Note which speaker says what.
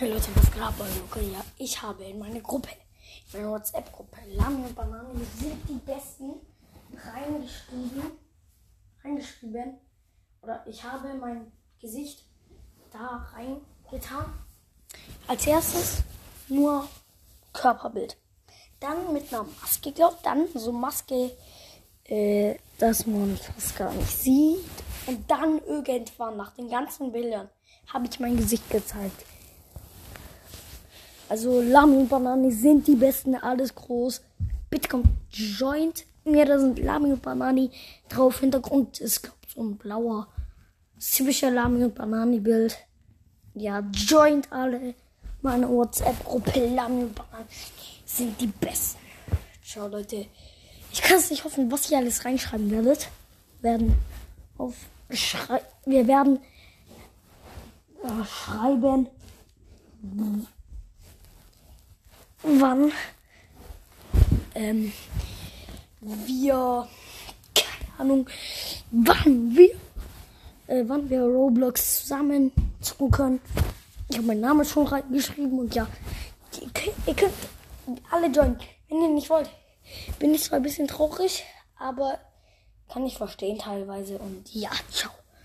Speaker 1: Hey Leute, was geht ab Luca? Ja, ich habe in meine Gruppe, in meine WhatsApp-Gruppe, Lami und Banane sind die besten reingeschrieben. Reingeschrieben. Oder ich habe mein Gesicht da reingetan. Als erstes nur Körperbild. Dann mit einer Maske, glaubt, dann so Maske, äh, dass man fast gar nicht sieht. Und dann irgendwann, nach den ganzen Bildern, habe ich mein Gesicht gezeigt. Also Lami und Banani sind die besten, alles groß. Bitte kommt Joint. Ja, da sind Lami und Banani drauf. Hintergrund ist glaub, so ein blauer, typischer Lami und Banani Bild. Ja, Joint alle. Meine WhatsApp-Gruppe Lami und Banani sind die besten. Ciao Leute. Ich kann es nicht hoffen, was ihr alles reinschreiben werdet. Werden auf Schrei wir werden äh, schreiben wann ähm, wir, keine Ahnung, wann wir, äh, wann wir Roblox zusammen zocken können. Ich habe meinen Namen schon reingeschrieben und ja, ihr könnt, ihr könnt alle joinen, wenn ihr nicht wollt. Bin ich zwar ein bisschen traurig, aber kann ich verstehen teilweise und ja, ciao.